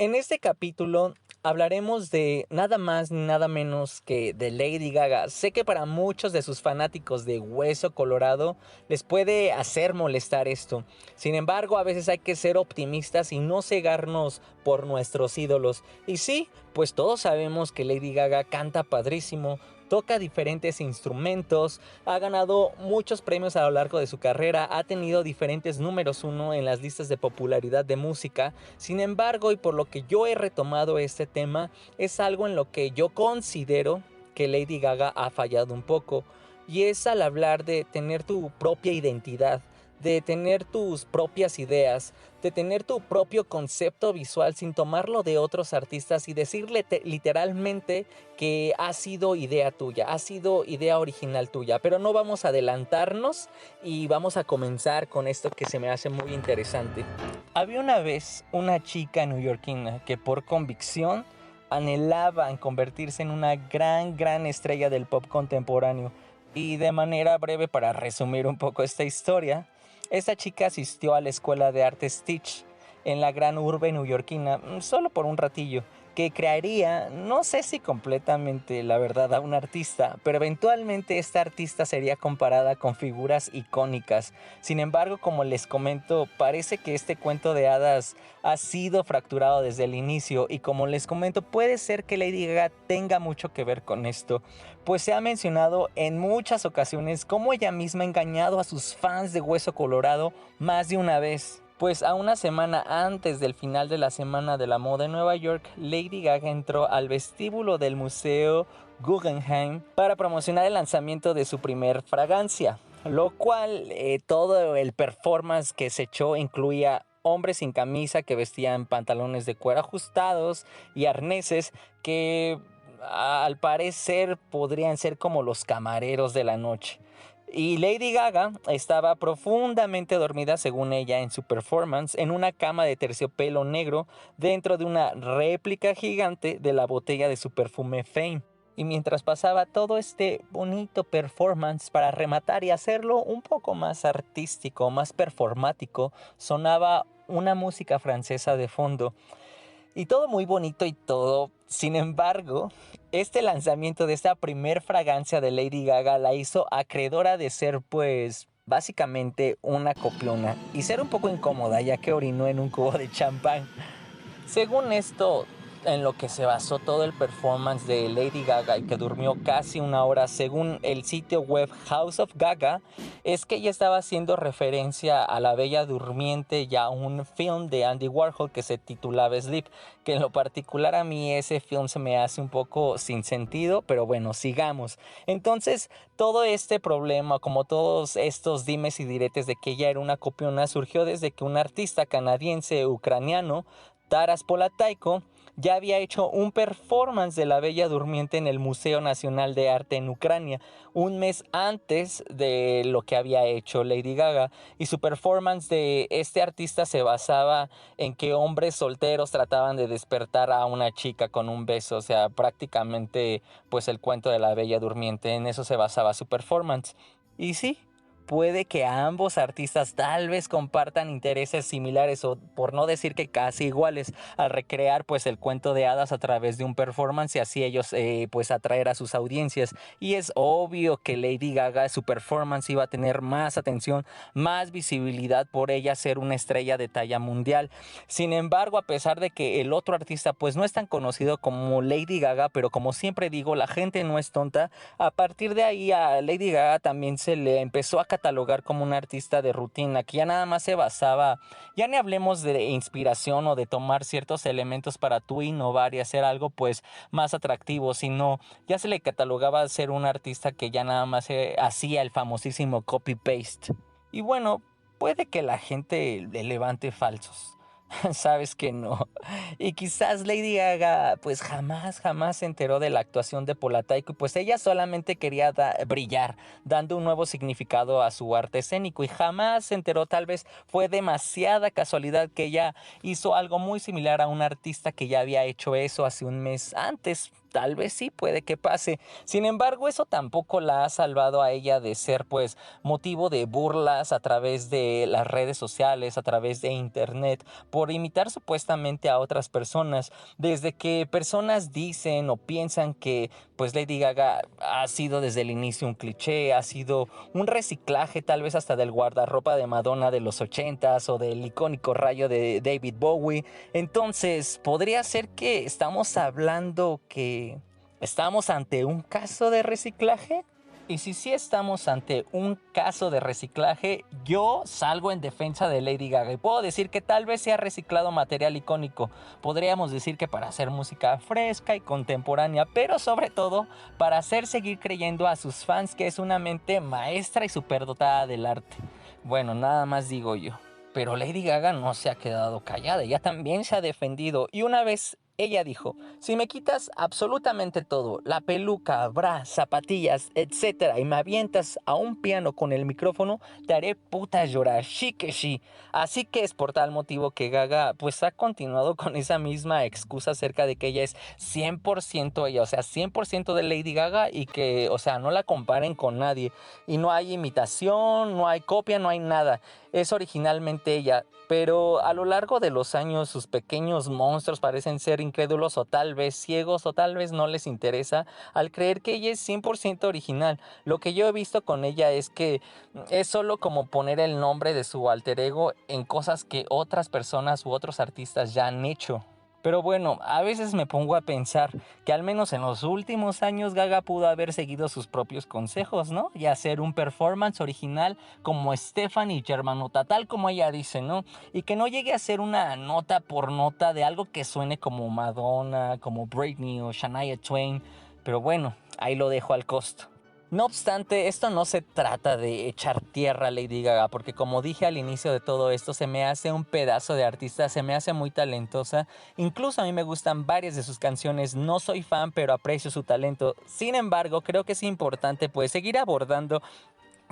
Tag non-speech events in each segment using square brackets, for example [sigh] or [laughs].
En este capítulo hablaremos de nada más ni nada menos que de Lady Gaga. Sé que para muchos de sus fanáticos de Hueso Colorado les puede hacer molestar esto. Sin embargo, a veces hay que ser optimistas y no cegarnos por nuestros ídolos. Y sí, pues todos sabemos que Lady Gaga canta padrísimo, toca diferentes instrumentos, ha ganado muchos premios a lo largo de su carrera, ha tenido diferentes números uno en las listas de popularidad de música. Sin embargo, y por lo que yo he retomado este tema, es algo en lo que yo considero que Lady Gaga ha fallado un poco. Y es al hablar de tener tu propia identidad, de tener tus propias ideas, de tener tu propio concepto visual sin tomarlo de otros artistas y decirle literalmente que ha sido idea tuya, ha sido idea original tuya. Pero no vamos a adelantarnos y vamos a comenzar con esto que se me hace muy interesante. Había una vez una chica neoyorquina que por convicción anhelaba en convertirse en una gran, gran estrella del pop contemporáneo. Y de manera breve, para resumir un poco esta historia, esta chica asistió a la escuela de arte Stitch en la gran urbe neoyorquina mm, solo por un ratillo, que crearía, no sé si completamente la verdad, a un artista, pero eventualmente esta artista sería comparada con figuras icónicas. Sin embargo, como les comento, parece que este cuento de hadas ha sido fracturado desde el inicio y como les comento, puede ser que Lady Gaga tenga mucho que ver con esto, pues se ha mencionado en muchas ocasiones cómo ella misma ha engañado a sus fans de Hueso Colorado más de una vez. Pues a una semana antes del final de la Semana de la Moda en Nueva York, Lady Gaga entró al vestíbulo del Museo Guggenheim para promocionar el lanzamiento de su primer fragancia, lo cual eh, todo el performance que se echó incluía hombres sin camisa que vestían pantalones de cuero ajustados y arneses que al parecer podrían ser como los camareros de la noche. Y Lady Gaga estaba profundamente dormida, según ella, en su performance, en una cama de terciopelo negro dentro de una réplica gigante de la botella de su perfume Fame. Y mientras pasaba todo este bonito performance para rematar y hacerlo un poco más artístico, más performático, sonaba una música francesa de fondo. Y todo muy bonito y todo. Sin embargo, este lanzamiento de esta primer fragancia de Lady Gaga la hizo acreedora de ser pues básicamente una copiona y ser un poco incómoda ya que orinó en un cubo de champán. Según esto, en lo que se basó todo el performance de Lady Gaga y que durmió casi una hora según el sitio web House of Gaga, es que ella estaba haciendo referencia a la Bella Durmiente y a un film de Andy Warhol que se titulaba Sleep, que en lo particular a mí ese film se me hace un poco sin sentido, pero bueno, sigamos. Entonces, todo este problema, como todos estos dimes y diretes de que ella era una copiona, surgió desde que un artista canadiense ucraniano, Taras Polataiko, ya había hecho un performance de La Bella Durmiente en el Museo Nacional de Arte en Ucrania, un mes antes de lo que había hecho Lady Gaga. Y su performance de este artista se basaba en que hombres solteros trataban de despertar a una chica con un beso, o sea, prácticamente pues el cuento de La Bella Durmiente, en eso se basaba su performance. Y sí, puede que ambos artistas tal vez compartan intereses similares o por no decir que casi iguales al recrear pues el cuento de hadas a través de un performance y así ellos eh, pues atraer a sus audiencias. Y es obvio que Lady Gaga su performance iba a tener más atención más visibilidad por ella ser una estrella de talla mundial. Sin embargo a pesar de que el otro artista pues no es tan conocido como Lady Gaga pero como siempre digo la gente no es tonta a partir de ahí a Lady Gaga también se le empezó a catalogar como un artista de rutina, que ya nada más se basaba, ya ni hablemos de inspiración o de tomar ciertos elementos para tú innovar y hacer algo pues más atractivo, sino ya se le catalogaba ser un artista que ya nada más hacía el famosísimo copy-paste. Y bueno, puede que la gente le levante falsos. [laughs] Sabes que no. Y quizás Lady Gaga pues jamás, jamás se enteró de la actuación de Polataiko, pues ella solamente quería brillar, dando un nuevo significado a su arte escénico y jamás se enteró, tal vez fue demasiada casualidad que ella hizo algo muy similar a un artista que ya había hecho eso hace un mes antes, tal vez sí puede que pase. Sin embargo, eso tampoco la ha salvado a ella de ser pues motivo de burlas a través de las redes sociales, a través de internet, por imitar supuestamente a otras personas. Desde que personas dicen o piensan que pues Lady Gaga ha sido desde el inicio un cliché, ha sido un reciclaje tal vez hasta del guardarropa de Madonna de los 80s o del icónico rayo de David Bowie. Entonces, podría ser que estamos hablando que estamos ante un caso de reciclaje. Y si sí estamos ante un caso de reciclaje, yo salgo en defensa de Lady Gaga y puedo decir que tal vez se ha reciclado material icónico. Podríamos decir que para hacer música fresca y contemporánea, pero sobre todo para hacer seguir creyendo a sus fans que es una mente maestra y superdotada del arte. Bueno, nada más digo yo. Pero Lady Gaga no se ha quedado callada, ella también se ha defendido y una vez ella dijo, si me quitas absolutamente todo, la peluca, bra, zapatillas, etcétera, y me avientas a un piano con el micrófono, te haré puta llorar, sí que sí. Así que es por tal motivo que Gaga pues ha continuado con esa misma excusa acerca de que ella es 100% ella, o sea, 100% de Lady Gaga y que, o sea, no la comparen con nadie. Y no hay imitación, no hay copia, no hay nada. Es originalmente ella, pero a lo largo de los años sus pequeños monstruos parecen ser incrédulos o tal vez ciegos o tal vez no les interesa al creer que ella es 100% original. Lo que yo he visto con ella es que es solo como poner el nombre de su alter ego en cosas que otras personas u otros artistas ya han hecho. Pero bueno, a veces me pongo a pensar que al menos en los últimos años Gaga pudo haber seguido sus propios consejos, ¿no? Y hacer un performance original como Stephanie Germanota, tal como ella dice, ¿no? Y que no llegue a ser una nota por nota de algo que suene como Madonna, como Britney o Shania Twain. Pero bueno, ahí lo dejo al costo. No obstante, esto no se trata de echar tierra a Lady Gaga, porque como dije al inicio de todo esto, se me hace un pedazo de artista, se me hace muy talentosa. Incluso a mí me gustan varias de sus canciones, no soy fan, pero aprecio su talento. Sin embargo, creo que es importante pues seguir abordando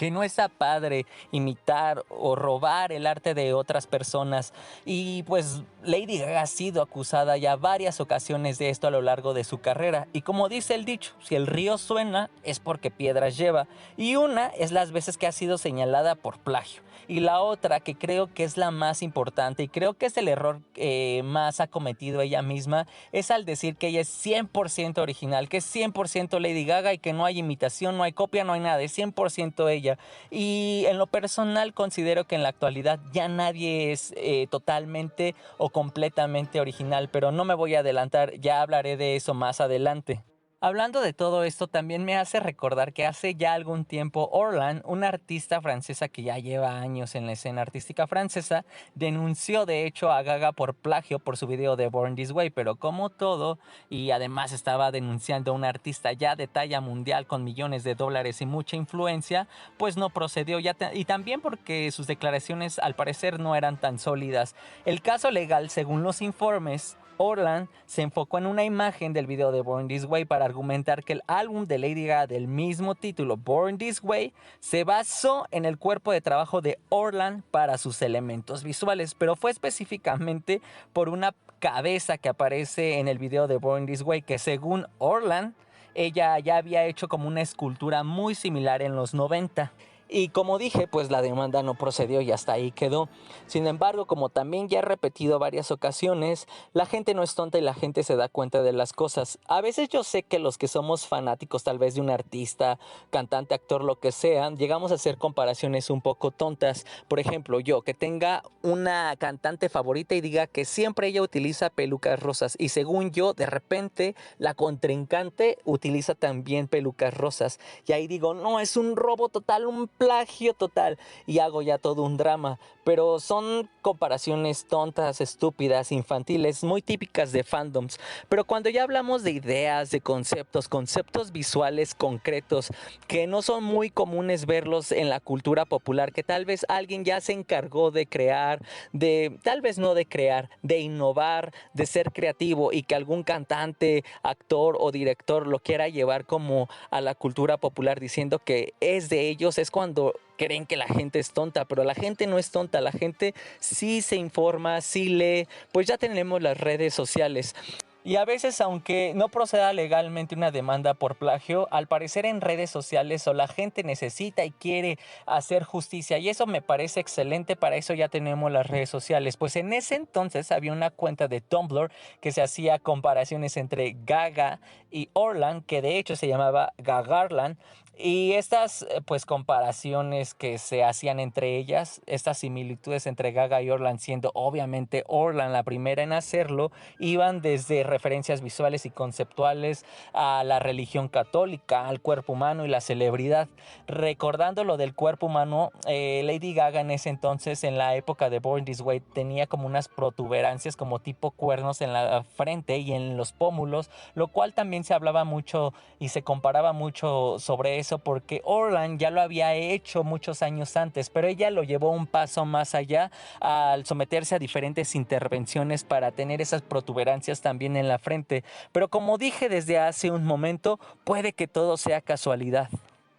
que no está padre imitar o robar el arte de otras personas. Y pues Lady Gaga ha sido acusada ya varias ocasiones de esto a lo largo de su carrera. Y como dice el dicho, si el río suena es porque piedras lleva. Y una es las veces que ha sido señalada por plagio. Y la otra, que creo que es la más importante y creo que es el error que más ha cometido ella misma, es al decir que ella es 100% original, que es 100% Lady Gaga y que no hay imitación, no hay copia, no hay nada, es 100% ella. Y en lo personal considero que en la actualidad ya nadie es eh, totalmente o completamente original, pero no me voy a adelantar, ya hablaré de eso más adelante. Hablando de todo esto, también me hace recordar que hace ya algún tiempo Orlan, una artista francesa que ya lleva años en la escena artística francesa, denunció de hecho a Gaga por plagio por su video de Born This Way, pero como todo, y además estaba denunciando a un artista ya de talla mundial con millones de dólares y mucha influencia, pues no procedió ya y también porque sus declaraciones al parecer no eran tan sólidas. El caso legal, según los informes, Orland se enfocó en una imagen del video de Born This Way para argumentar que el álbum de Lady Gaga del mismo título, Born This Way, se basó en el cuerpo de trabajo de Orland para sus elementos visuales, pero fue específicamente por una cabeza que aparece en el video de Born This Way, que según Orland, ella ya había hecho como una escultura muy similar en los 90. Y como dije, pues la demanda no procedió y hasta ahí quedó. Sin embargo, como también ya he repetido varias ocasiones, la gente no es tonta y la gente se da cuenta de las cosas. A veces yo sé que los que somos fanáticos tal vez de un artista, cantante, actor, lo que sea, llegamos a hacer comparaciones un poco tontas. Por ejemplo, yo que tenga una cantante favorita y diga que siempre ella utiliza pelucas rosas y según yo, de repente la contrincante utiliza también pelucas rosas. Y ahí digo, no, es un robo total, un plagio total y hago ya todo un drama. Pero son comparaciones tontas, estúpidas, infantiles, muy típicas de fandoms. Pero cuando ya hablamos de ideas, de conceptos, conceptos visuales concretos, que no son muy comunes verlos en la cultura popular, que tal vez alguien ya se encargó de crear, de tal vez no de crear, de innovar, de ser creativo y que algún cantante, actor o director lo quiera llevar como a la cultura popular diciendo que es de ellos, es cuando creen que la gente es tonta, pero la gente no es tonta, la gente sí se informa, sí lee, pues ya tenemos las redes sociales. Y a veces, aunque no proceda legalmente una demanda por plagio, al parecer en redes sociales o la gente necesita y quiere hacer justicia. Y eso me parece excelente, para eso ya tenemos las redes sociales. Pues en ese entonces había una cuenta de Tumblr que se hacía comparaciones entre Gaga y Orlan, que de hecho se llamaba Gagarland. Y estas eh, pues comparaciones que se hacían entre ellas, estas similitudes entre Gaga y Orlan, siendo obviamente Orlan la primera en hacerlo, iban desde referencias visuales y conceptuales a la religión católica, al cuerpo humano y la celebridad. Recordando lo del cuerpo humano, eh, Lady Gaga en ese entonces, en la época de Born This Way, tenía como unas protuberancias como tipo cuernos en la frente y en los pómulos, lo cual también se hablaba mucho y se comparaba mucho sobre eso porque Orlan ya lo había hecho muchos años antes, pero ella lo llevó un paso más allá al someterse a diferentes intervenciones para tener esas protuberancias también en la frente. Pero como dije desde hace un momento, puede que todo sea casualidad.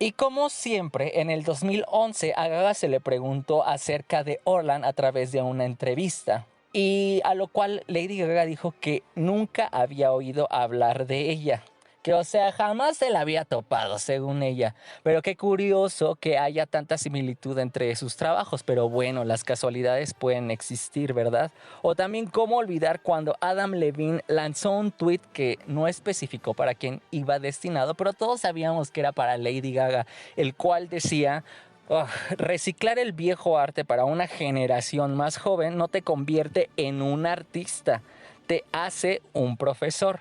Y como siempre, en el 2011 a Gaga se le preguntó acerca de Orlan a través de una entrevista. Y a lo cual Lady Gaga dijo que nunca había oído hablar de ella que o sea, jamás se la había topado, según ella. Pero qué curioso que haya tanta similitud entre sus trabajos, pero bueno, las casualidades pueden existir, ¿verdad? O también cómo olvidar cuando Adam Levine lanzó un tweet que no especificó para quién iba destinado, pero todos sabíamos que era para Lady Gaga, el cual decía, reciclar el viejo arte para una generación más joven no te convierte en un artista, te hace un profesor.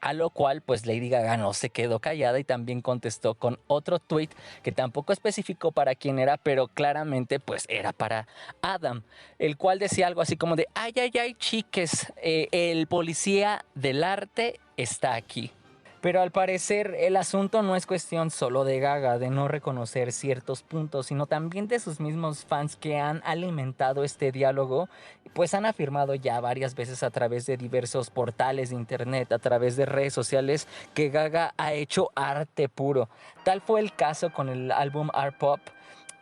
A lo cual, pues Lady Gaga no se quedó callada y también contestó con otro tweet que tampoco especificó para quién era, pero claramente pues era para Adam, el cual decía algo así como de, ay, ay, ay, chiques, eh, el policía del arte está aquí. Pero al parecer el asunto no es cuestión solo de Gaga, de no reconocer ciertos puntos, sino también de sus mismos fans que han alimentado este diálogo, pues han afirmado ya varias veces a través de diversos portales de internet, a través de redes sociales, que Gaga ha hecho arte puro. Tal fue el caso con el álbum Art Pop.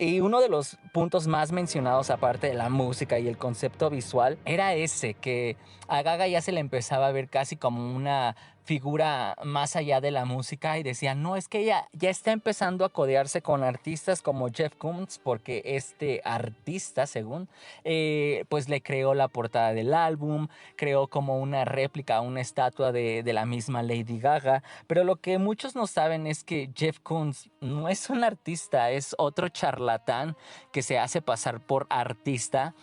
Y uno de los puntos más mencionados, aparte de la música y el concepto visual, era ese, que a Gaga ya se le empezaba a ver casi como una figura más allá de la música y decía, no, es que ella ya está empezando a codearse con artistas como Jeff Koons, porque este artista, según, eh, pues le creó la portada del álbum, creó como una réplica, una estatua de, de la misma Lady Gaga, pero lo que muchos no saben es que Jeff Koons no es un artista, es otro charlatán que se hace pasar por artista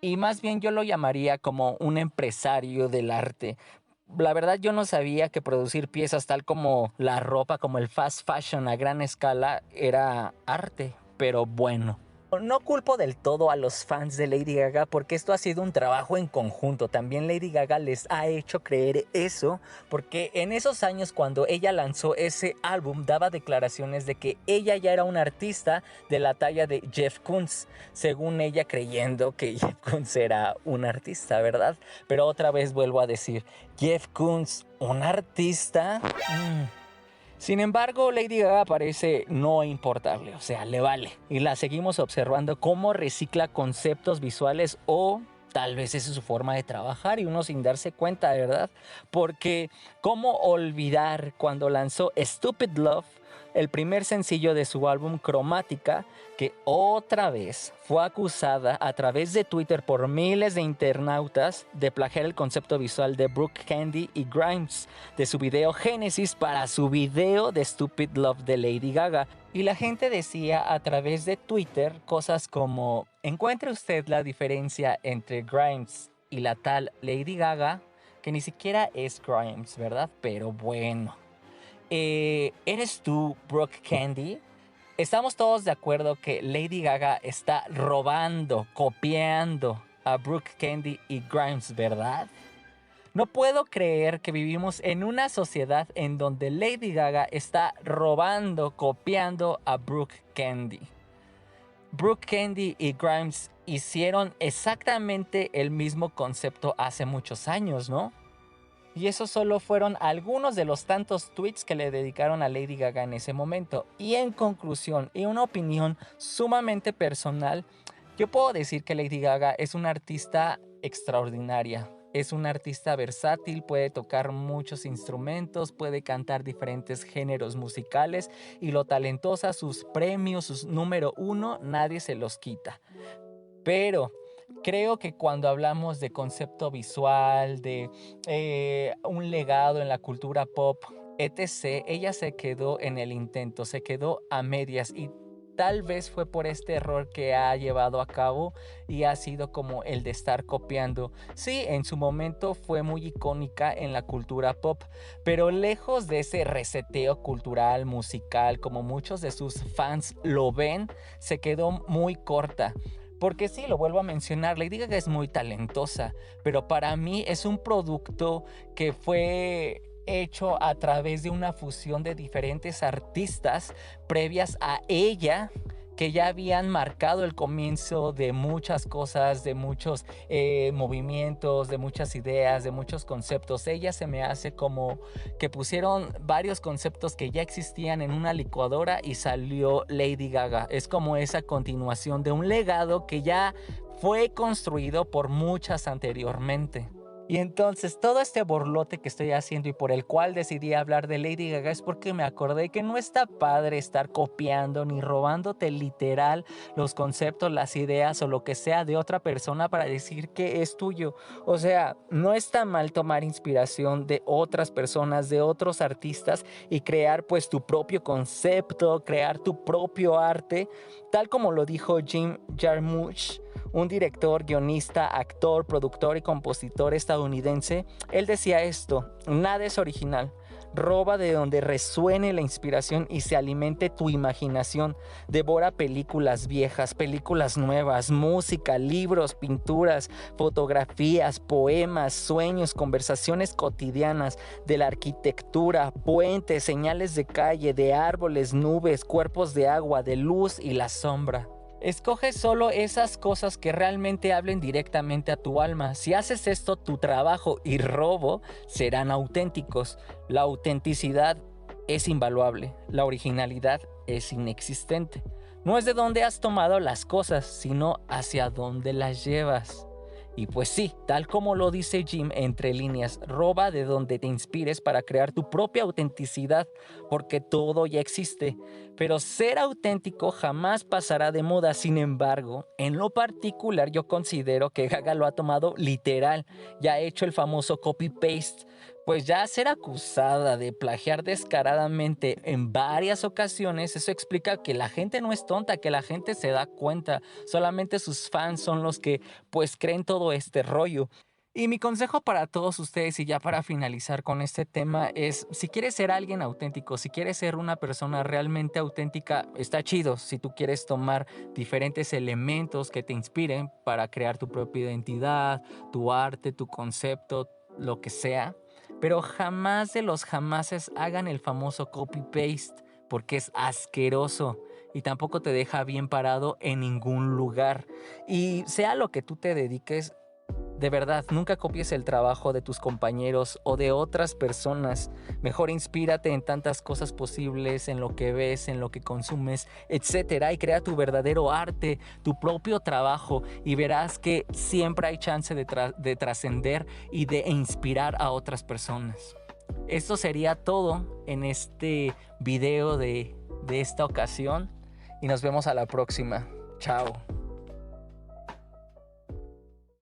y más bien yo lo llamaría como un empresario del arte, la verdad yo no sabía que producir piezas tal como la ropa, como el fast fashion a gran escala era arte, pero bueno. No culpo del todo a los fans de Lady Gaga porque esto ha sido un trabajo en conjunto. También Lady Gaga les ha hecho creer eso porque en esos años cuando ella lanzó ese álbum daba declaraciones de que ella ya era una artista de la talla de Jeff Koons, según ella creyendo que [laughs] Jeff Koons era un artista, ¿verdad? Pero otra vez vuelvo a decir, Jeff Koons, un artista... Mm. Sin embargo, Lady Gaga parece no importarle, o sea, le vale. Y la seguimos observando cómo recicla conceptos visuales o tal vez esa es su forma de trabajar y uno sin darse cuenta, ¿verdad? Porque cómo olvidar cuando lanzó Stupid Love el primer sencillo de su álbum Cromática, que otra vez fue acusada a través de Twitter por miles de internautas de plagiar el concepto visual de Brooke Candy y Grimes de su video Genesis para su video de Stupid Love de Lady Gaga. Y la gente decía a través de Twitter cosas como, encuentre usted la diferencia entre Grimes y la tal Lady Gaga, que ni siquiera es Grimes, ¿verdad? Pero bueno. Eh, ¿Eres tú Brooke Candy? Estamos todos de acuerdo que Lady Gaga está robando, copiando a Brooke Candy y Grimes, ¿verdad? No puedo creer que vivimos en una sociedad en donde Lady Gaga está robando, copiando a Brooke Candy. Brooke Candy y Grimes hicieron exactamente el mismo concepto hace muchos años, ¿no? Y esos solo fueron algunos de los tantos tweets que le dedicaron a Lady Gaga en ese momento. Y en conclusión, y una opinión sumamente personal, yo puedo decir que Lady Gaga es una artista extraordinaria. es un artista versátil, puede tocar muchos instrumentos, puede cantar diferentes géneros musicales y lo talentosa, sus premios, sus número uno, nadie se los quita. Pero creo que cuando hablamos de concepto visual, de eh, un legado en la cultura pop, etc., ella se quedó en el intento, se quedó a medias y tal vez fue por este error que ha llevado a cabo y ha sido como el de estar copiando. Sí, en su momento fue muy icónica en la cultura pop, pero lejos de ese reseteo cultural, musical, como muchos de sus fans lo ven, se quedó muy corta. Porque sí, lo vuelvo a mencionar, Lady Gaga es muy talentosa, pero para mí es un producto que fue hecho a través de una fusión de diferentes artistas previas a ella que ya habían marcado el comienzo de muchas cosas, de muchos eh, movimientos, de muchas ideas, de muchos conceptos. Ella se me hace como que pusieron varios conceptos que ya existían en una licuadora y salió Lady Gaga. Es como esa continuación de un legado que ya fue construido por muchas anteriormente. Y entonces todo este borlote que estoy haciendo y por el cual decidí hablar de Lady Gaga es porque me acordé que no está padre estar copiando ni robándote literal los conceptos, las ideas o lo que sea de otra persona para decir que es tuyo. O sea, no está mal tomar inspiración de otras personas, de otros artistas y crear pues tu propio concepto, crear tu propio arte, tal como lo dijo Jim Jarmusch un director, guionista, actor, productor y compositor estadounidense, él decía esto, nada es original. Roba de donde resuene la inspiración y se alimente tu imaginación. Devora películas viejas, películas nuevas, música, libros, pinturas, fotografías, poemas, sueños, conversaciones cotidianas, de la arquitectura, puentes, señales de calle, de árboles, nubes, cuerpos de agua, de luz y la sombra. Escoge solo esas cosas que realmente hablen directamente a tu alma. Si haces esto, tu trabajo y robo serán auténticos. La autenticidad es invaluable, la originalidad es inexistente. No es de dónde has tomado las cosas, sino hacia dónde las llevas. Y pues sí, tal como lo dice Jim entre líneas, roba de donde te inspires para crear tu propia autenticidad, porque todo ya existe. Pero ser auténtico jamás pasará de moda. Sin embargo, en lo particular yo considero que Gaga lo ha tomado literal ya ha hecho el famoso copy-paste pues ya ser acusada de plagiar descaradamente en varias ocasiones, eso explica que la gente no es tonta, que la gente se da cuenta, solamente sus fans son los que pues creen todo este rollo. Y mi consejo para todos ustedes y ya para finalizar con este tema es, si quieres ser alguien auténtico, si quieres ser una persona realmente auténtica, está chido. Si tú quieres tomar diferentes elementos que te inspiren para crear tu propia identidad, tu arte, tu concepto, lo que sea, pero jamás de los jamases hagan el famoso copy-paste porque es asqueroso y tampoco te deja bien parado en ningún lugar. Y sea lo que tú te dediques, de verdad, nunca copies el trabajo de tus compañeros o de otras personas. Mejor inspírate en tantas cosas posibles, en lo que ves, en lo que consumes, etcétera, y crea tu verdadero arte, tu propio trabajo, y verás que siempre hay chance de, trascender y de inspirar a otras personas. Esto sería todo en este video de, de esta ocasión y nos vemos a la próxima. Chao.